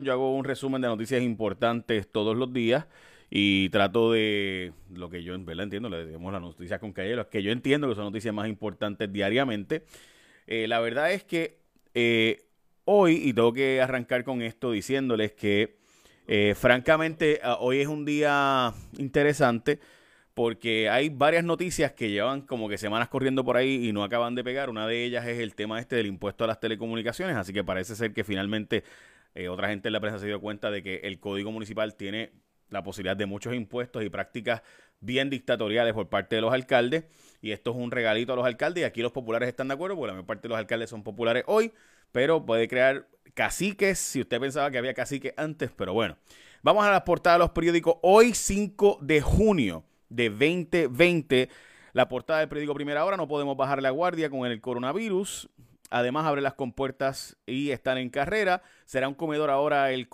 Yo hago un resumen de noticias importantes todos los días y trato de lo que yo en verdad entiendo, le decimos las noticias con calle, que yo entiendo que son noticias más importantes diariamente. Eh, la verdad es que eh, hoy, y tengo que arrancar con esto diciéndoles que eh, francamente ah, hoy es un día interesante porque hay varias noticias que llevan como que semanas corriendo por ahí y no acaban de pegar. Una de ellas es el tema este del impuesto a las telecomunicaciones, así que parece ser que finalmente eh, otra gente en la prensa se dio cuenta de que el Código Municipal tiene la posibilidad de muchos impuestos y prácticas bien dictatoriales por parte de los alcaldes. Y esto es un regalito a los alcaldes. Y aquí los populares están de acuerdo, porque la mayor parte de los alcaldes son populares hoy, pero puede crear caciques si usted pensaba que había caciques antes. Pero bueno, vamos a las portadas de los periódicos. Hoy, 5 de junio de 2020. La portada del periódico Primera Hora, no podemos bajar la guardia con el coronavirus. Además, abre las compuertas y están en carrera. Será un comedor ahora el,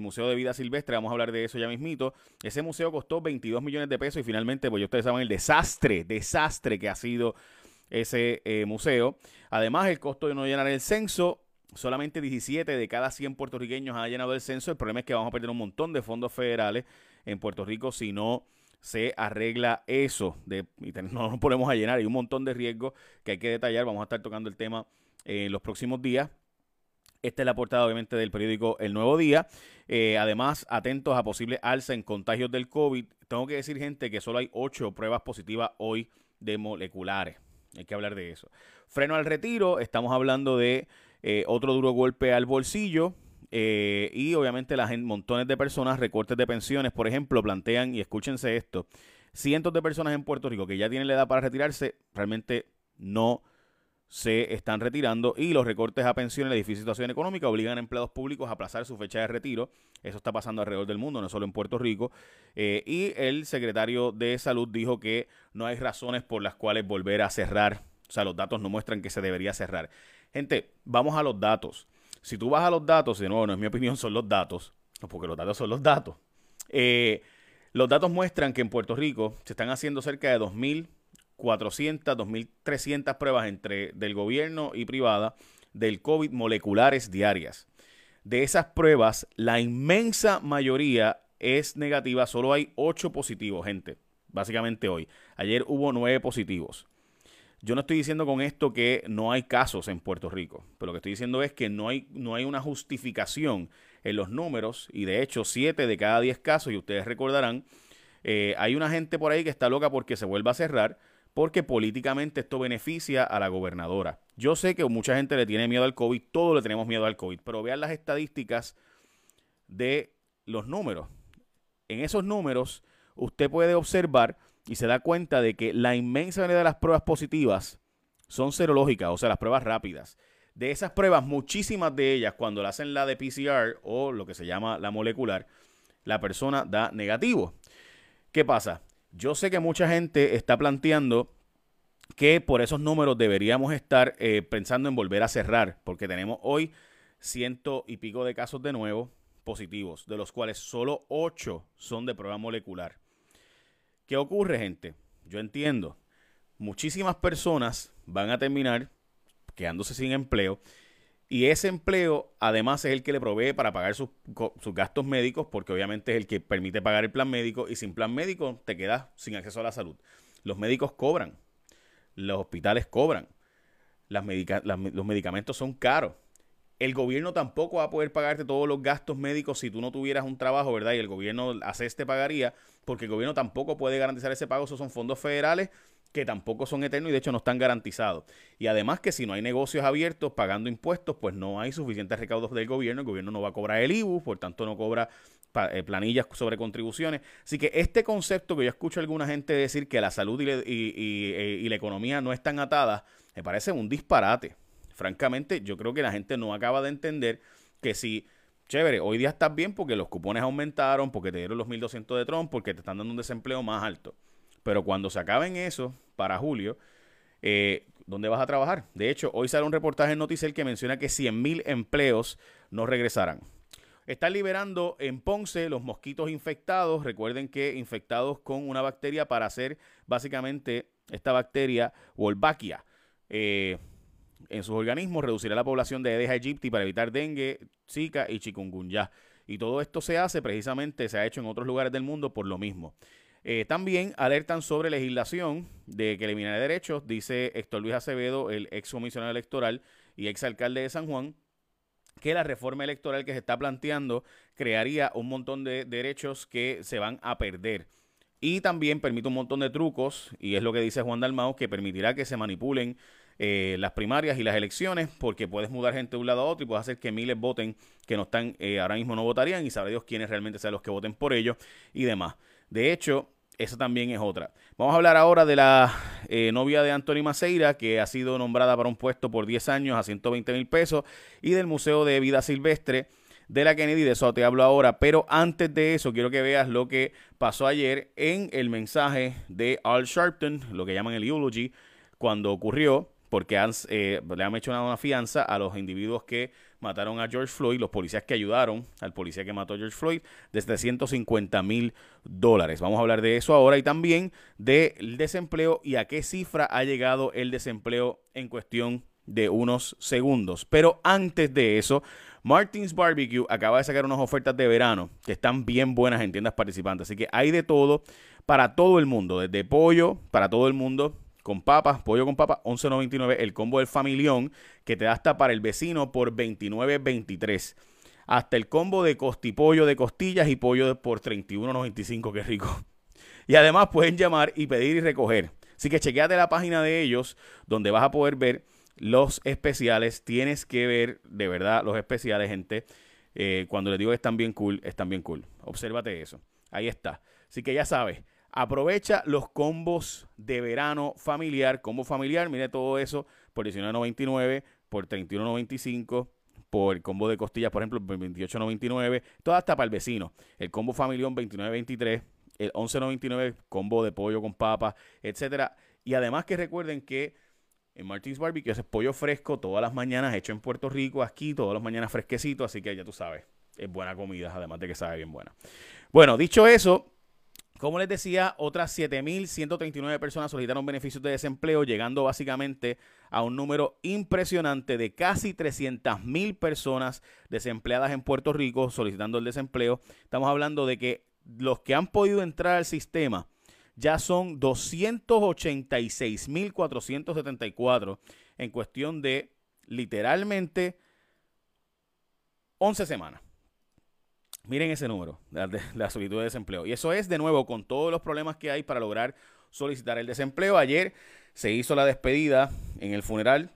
Museo de Vida Silvestre. Vamos a hablar de eso ya mismito. Ese museo costó 22 millones de pesos y finalmente, pues ustedes saben el desastre, desastre que ha sido ese eh, museo. Además, el costo de no llenar el censo. Solamente 17 de cada 100 puertorriqueños ha llenado el censo. El problema es que vamos a perder un montón de fondos federales en Puerto Rico si no se arregla eso. De, no nos ponemos a llenar. Hay un montón de riesgos que hay que detallar. Vamos a estar tocando el tema en los próximos días. Esta es la portada, obviamente, del periódico El Nuevo Día. Eh, además, atentos a posible alza en contagios del COVID. Tengo que decir, gente, que solo hay ocho pruebas positivas hoy de moleculares. Hay que hablar de eso. Freno al retiro. Estamos hablando de eh, otro duro golpe al bolsillo. Eh, y obviamente la gente, montones de personas, recortes de pensiones, por ejemplo, plantean, y escúchense esto, cientos de personas en Puerto Rico que ya tienen la edad para retirarse, realmente no se están retirando y los recortes a pensiones, la difícil situación económica obligan a empleados públicos a aplazar su fecha de retiro. Eso está pasando alrededor del mundo, no solo en Puerto Rico. Eh, y el secretario de Salud dijo que no hay razones por las cuales volver a cerrar. O sea, los datos no muestran que se debería cerrar. Gente, vamos a los datos. Si tú vas a los datos, de nuevo, no es mi opinión, son los datos, porque los datos son los datos. Eh, los datos muestran que en Puerto Rico se están haciendo cerca de 2.400, 2.300 pruebas entre del gobierno y privada del COVID moleculares diarias. De esas pruebas, la inmensa mayoría es negativa, solo hay 8 positivos, gente, básicamente hoy. Ayer hubo 9 positivos. Yo no estoy diciendo con esto que no hay casos en Puerto Rico, pero lo que estoy diciendo es que no hay, no hay una justificación en los números y de hecho 7 de cada 10 casos, y ustedes recordarán, eh, hay una gente por ahí que está loca porque se vuelva a cerrar porque políticamente esto beneficia a la gobernadora. Yo sé que mucha gente le tiene miedo al COVID, todos le tenemos miedo al COVID, pero vean las estadísticas de los números. En esos números usted puede observar y se da cuenta de que la inmensa mayoría de las pruebas positivas son serológicas, o sea, las pruebas rápidas. De esas pruebas, muchísimas de ellas, cuando la hacen la de PCR o lo que se llama la molecular, la persona da negativo. ¿Qué pasa? Yo sé que mucha gente está planteando que por esos números deberíamos estar eh, pensando en volver a cerrar, porque tenemos hoy ciento y pico de casos de nuevo positivos, de los cuales solo ocho son de prueba molecular. ¿Qué ocurre, gente? Yo entiendo. Muchísimas personas van a terminar quedándose sin empleo y ese empleo además es el que le provee para pagar sus, gastos médicos porque obviamente es el que permite pagar el plan médico y sin plan médico te quedas sin acceso a la salud. Los médicos cobran, los hospitales cobran, los medicamentos son caros el gobierno tampoco va a poder pagarte todos los gastos médicos si tú no tuvieras un trabajo, ¿verdad? Y el gobierno hace este pagaría, porque el gobierno tampoco puede garantizar ese pago. Esos son fondos federales que tampoco son eternos y de hecho no están garantizados. Y además que si no hay negocios abiertos pagando impuestos, pues no hay suficientes recaudos del gobierno. El gobierno no va a cobrar el IBU, por tanto no cobra eh, planillas sobre contribuciones. Así que este concepto que yo escucho a alguna gente decir que la salud y, y la economía no están atadas, me parece un disparate francamente, yo creo que la gente no acaba de entender que si, chévere, hoy día estás bien porque los cupones aumentaron, porque te dieron los 1.200 de Trump, porque te están dando un desempleo más alto. Pero cuando se acaben eso, para julio, eh, ¿dónde vas a trabajar? De hecho, hoy sale un reportaje en Noticel que menciona que 100.000 empleos no regresarán. Están liberando en Ponce los mosquitos infectados. Recuerden que infectados con una bacteria para hacer básicamente esta bacteria Wolbachia. Eh, en sus organismos, reducirá la población de Aedes aegypti para evitar dengue, zika y chikungunya. Y todo esto se hace precisamente, se ha hecho en otros lugares del mundo por lo mismo. Eh, también alertan sobre legislación de que eliminará derechos, dice Héctor Luis Acevedo, el ex comisionado electoral y ex alcalde de San Juan, que la reforma electoral que se está planteando crearía un montón de derechos que se van a perder. Y también permite un montón de trucos, y es lo que dice Juan Dalmao, que permitirá que se manipulen eh, las primarias y las elecciones, porque puedes mudar gente de un lado a otro y puedes hacer que miles voten que no están, eh, ahora mismo no votarían, y sabe Dios quiénes realmente sean los que voten por ellos y demás. De hecho, esa también es otra. Vamos a hablar ahora de la eh, novia de Anthony Maceira, que ha sido nombrada para un puesto por 10 años a 120 mil pesos, y del Museo de Vida Silvestre de la Kennedy, de eso te hablo ahora, pero antes de eso quiero que veas lo que pasó ayer en el mensaje de Al Sharpton, lo que llaman el eulogy, cuando ocurrió, porque eh, le han hecho una fianza a los individuos que mataron a George Floyd, los policías que ayudaron al policía que mató a George Floyd, desde 150 mil dólares. Vamos a hablar de eso ahora y también del desempleo y a qué cifra ha llegado el desempleo en cuestión de unos segundos. Pero antes de eso, Martins Barbecue acaba de sacar unas ofertas de verano que están bien buenas en tiendas participantes. Así que hay de todo para todo el mundo, desde pollo para todo el mundo con papas, pollo con papas, 11.99. El combo del familión que te da hasta para el vecino por 29.23. Hasta el combo de costipollo de costillas y pollo por 31.95. Qué rico. Y además pueden llamar y pedir y recoger. Así que chequeate la página de ellos donde vas a poder ver los especiales. Tienes que ver de verdad los especiales, gente. Eh, cuando les digo que están bien cool, están bien cool. Obsérvate eso. Ahí está. Así que ya sabes, Aprovecha los combos de verano familiar, combo familiar, mire todo eso por $19.99, por $31.95, por el combo de costillas, por ejemplo, por $28.99, todo hasta para el vecino. El combo familión $29.23, el $11.99, combo de pollo con papa, etcétera. Y además que recuerden que en Martins Barbecue es pollo fresco todas las mañanas, hecho en Puerto Rico, aquí todas las mañanas fresquecito, así que ya tú sabes, es buena comida, además de que sabe bien buena. Bueno, dicho eso, como les decía, otras 7.139 personas solicitaron beneficios de desempleo, llegando básicamente a un número impresionante de casi 300.000 personas desempleadas en Puerto Rico solicitando el desempleo. Estamos hablando de que los que han podido entrar al sistema ya son 286.474 en cuestión de literalmente 11 semanas. Miren ese número de la solicitud de desempleo. Y eso es, de nuevo, con todos los problemas que hay para lograr solicitar el desempleo. Ayer se hizo la despedida en el funeral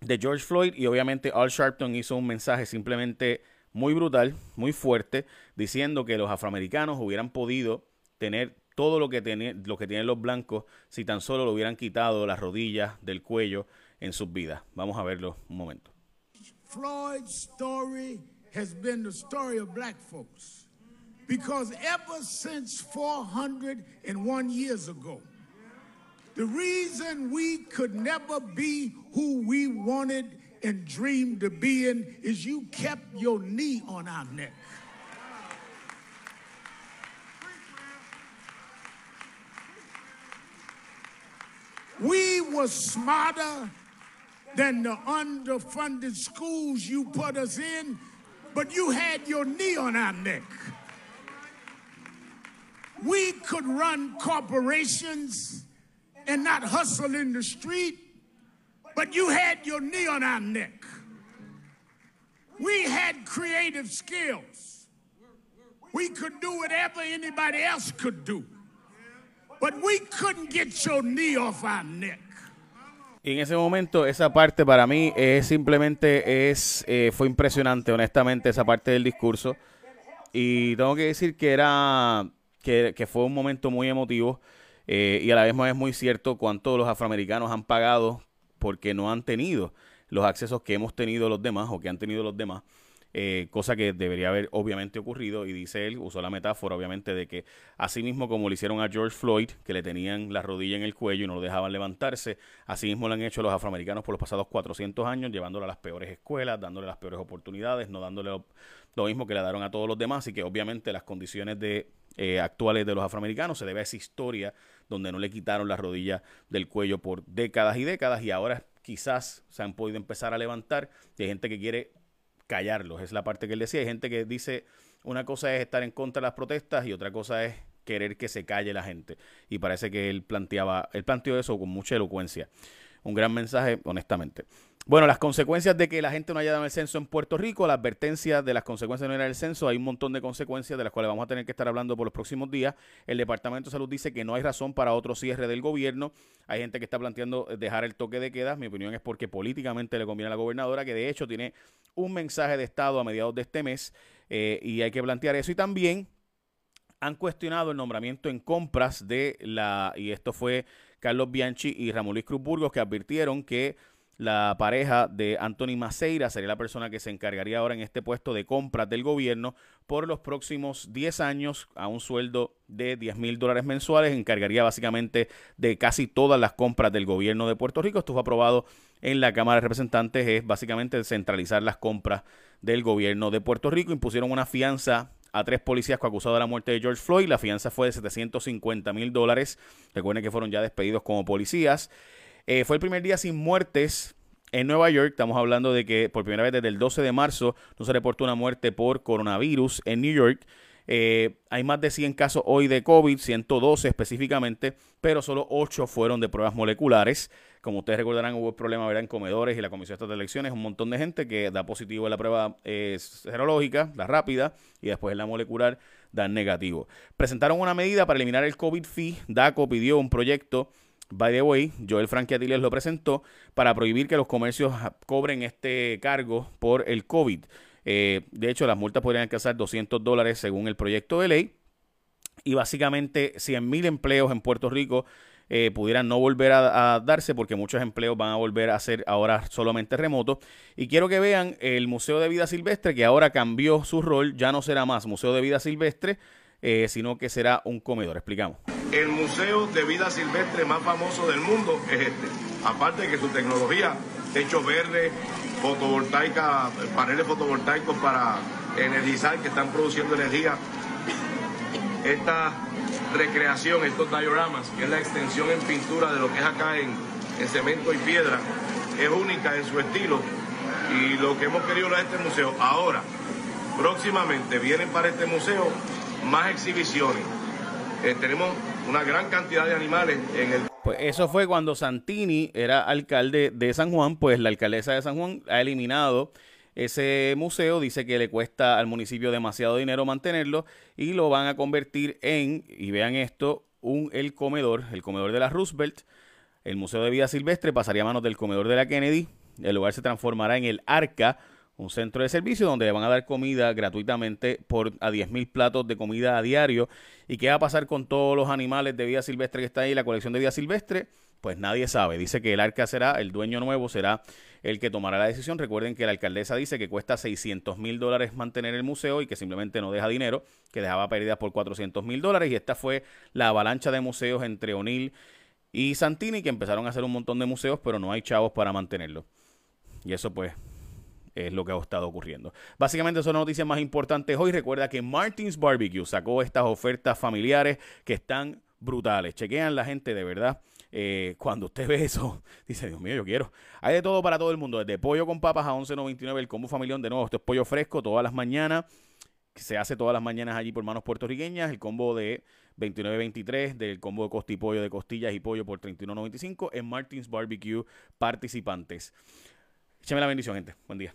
de George Floyd y obviamente Al Sharpton hizo un mensaje simplemente muy brutal, muy fuerte, diciendo que los afroamericanos hubieran podido tener todo lo que, que tienen los blancos si tan solo lo hubieran quitado las rodillas del cuello en sus vidas. Vamos a verlo un momento. Floyd's story has been the story of black folks. Because ever since 401 years ago, the reason we could never be who we wanted and dreamed to be in is you kept your knee on our neck. We were smarter than the underfunded schools you put us in but you had your knee on our neck. We could run corporations and not hustle in the street, but you had your knee on our neck. We had creative skills. We could do whatever anybody else could do, but we couldn't get your knee off our neck. Y en ese momento, esa parte para mí es simplemente es eh, fue impresionante, honestamente, esa parte del discurso. Y tengo que decir que era que, fue un momento muy emotivo eh, y a la vez es muy cierto cuánto los afroamericanos han pagado porque no han tenido los accesos que hemos tenido los demás o que han tenido los demás. Eh, cosa que debería haber obviamente ocurrido y dice él, usó la metáfora obviamente de que así mismo como le hicieron a George Floyd, que le tenían la rodilla en el cuello y no lo dejaban levantarse, así mismo lo han hecho los afroamericanos por los pasados 400 años, llevándolo a las peores escuelas, dándole las peores oportunidades, no dándole lo, mismo que le daron a todos los demás y que obviamente las condiciones de, eh, actuales de los afroamericanos se debe a esa historia donde no le quitaron la rodilla del cuello por décadas y décadas y ahora quizás se han podido empezar a levantar hay gente que quiere callarlos, es la parte que él decía, hay gente que dice una cosa es estar en contra de las protestas y otra cosa es querer que se calle la gente. Y parece que él planteaba, él planteó eso con mucha elocuencia. Un gran mensaje, honestamente. Bueno, las consecuencias de que la gente no haya dado el censo en Puerto Rico, la advertencia de las consecuencias de no ir al censo, hay un montón de consecuencias de las cuales vamos a tener que estar hablando por los próximos días. El Departamento de Salud dice que no hay razón para otro cierre del gobierno. Hay gente que está planteando dejar el toque de queda. Mi opinión es porque políticamente le conviene a la gobernadora, que de hecho tiene un mensaje de Estado a mediados de este mes eh, y hay que plantear eso. Y también han cuestionado el nombramiento en compras de la, y esto fue Carlos Bianchi y Ramón Luis Cruz Burgos, que advirtieron que la pareja de Anthony Maceira sería la persona que se encargaría ahora en este puesto de compras del gobierno por los próximos 10 años a un sueldo de 10 mil dólares mensuales. Encargaría básicamente de casi todas las compras del gobierno de Puerto Rico. Esto fue aprobado en la Cámara de Representantes. Es básicamente centralizar las compras del gobierno de Puerto Rico. Impusieron una fianza a tres policías acusados de la muerte de George Floyd. La fianza fue de 750 mil dólares. Recuerden que fueron ya despedidos como policías. Eh, fue el primer día sin muertes en Nueva York. Estamos hablando de que por primera vez desde el 12 de marzo no se reportó una muerte por coronavirus en New York. Eh, hay más de 100 casos hoy de COVID, 112 específicamente, pero solo 8 fueron de pruebas moleculares. Como ustedes recordarán, hubo problemas en comedores y la Comisión de Elecciones, un montón de gente que da positivo en la prueba eh, serológica, la rápida, y después en la molecular dan negativo. Presentaron una medida para eliminar el COVID fee. DACO pidió un proyecto By the way, Joel Frankie lo presentó para prohibir que los comercios cobren este cargo por el COVID. Eh, de hecho, las multas podrían alcanzar 200 dólares según el proyecto de ley. Y básicamente 100 mil empleos en Puerto Rico eh, pudieran no volver a, darse porque muchos empleos van a volver a ser ahora solamente remotos. Y quiero que vean el Museo de Vida Silvestre que ahora cambió su rol, ya no será más Museo de Vida Silvestre, eh, sino que será un comedor. Explicamos. El Museo de Vida Silvestre más famoso del mundo es este. Aparte de que su tecnología, techo verde, fotovoltaica, paneles fotovoltaicos para energizar que están produciendo energía. Esta recreación, estos dioramas, que es la extensión en pintura de lo que es acá en, cemento y piedra, es única en su estilo y lo que hemos querido a este museo. Ahora, próximamente vienen para este museo más exhibiciones. Eh, tenemos una gran cantidad de animales en el pues eso fue cuando Santini era alcalde de San Juan, pues la alcaldesa de San Juan ha eliminado ese museo, dice que le cuesta al municipio demasiado dinero mantenerlo y lo van a convertir en, y vean esto, un el comedor, el comedor de la Roosevelt. El Museo de Vida Silvestre pasaría a manos del comedor de la Kennedy. El lugar se transformará en el Arca, un centro de servicio donde le van a dar comida gratuitamente por a 10 mil platos de comida a diario. ¿Y qué va a pasar con todos los animales de vida silvestre que está ahí, la colección de vida silvestre? Pues nadie sabe. Dice que el arca será, el dueño nuevo será el que tomará la decisión. Recuerden que la alcaldesa dice que cuesta 600 mil dólares mantener el museo y que simplemente no deja dinero, que dejaba pérdidas por 400 mil dólares. Y esta fue la avalancha de museos entre O'Neill y Santini, que empezaron a hacer un montón de museos, pero no hay chavos para mantenerlo. Y eso pues es lo que ha estado ocurriendo. Básicamente son las noticias más importantes hoy. Recuerda que Martins Barbecue sacó estas ofertas familiares que están brutales. Chequean la gente de verdad. Eh, cuando usted ve eso, dice, Dios mío, yo quiero. Hay de todo para todo el mundo, desde pollo con papas a 11.99, el combo familión, de nuevo, esto es pollo fresco todas las mañanas, se hace todas las mañanas allí por manos puertorriqueñas, el combo de 29.23, del combo de costa y pollo de costillas y pollo por 31.95 en Martins Barbecue participantes. Échame la bendición, gente. Buen día.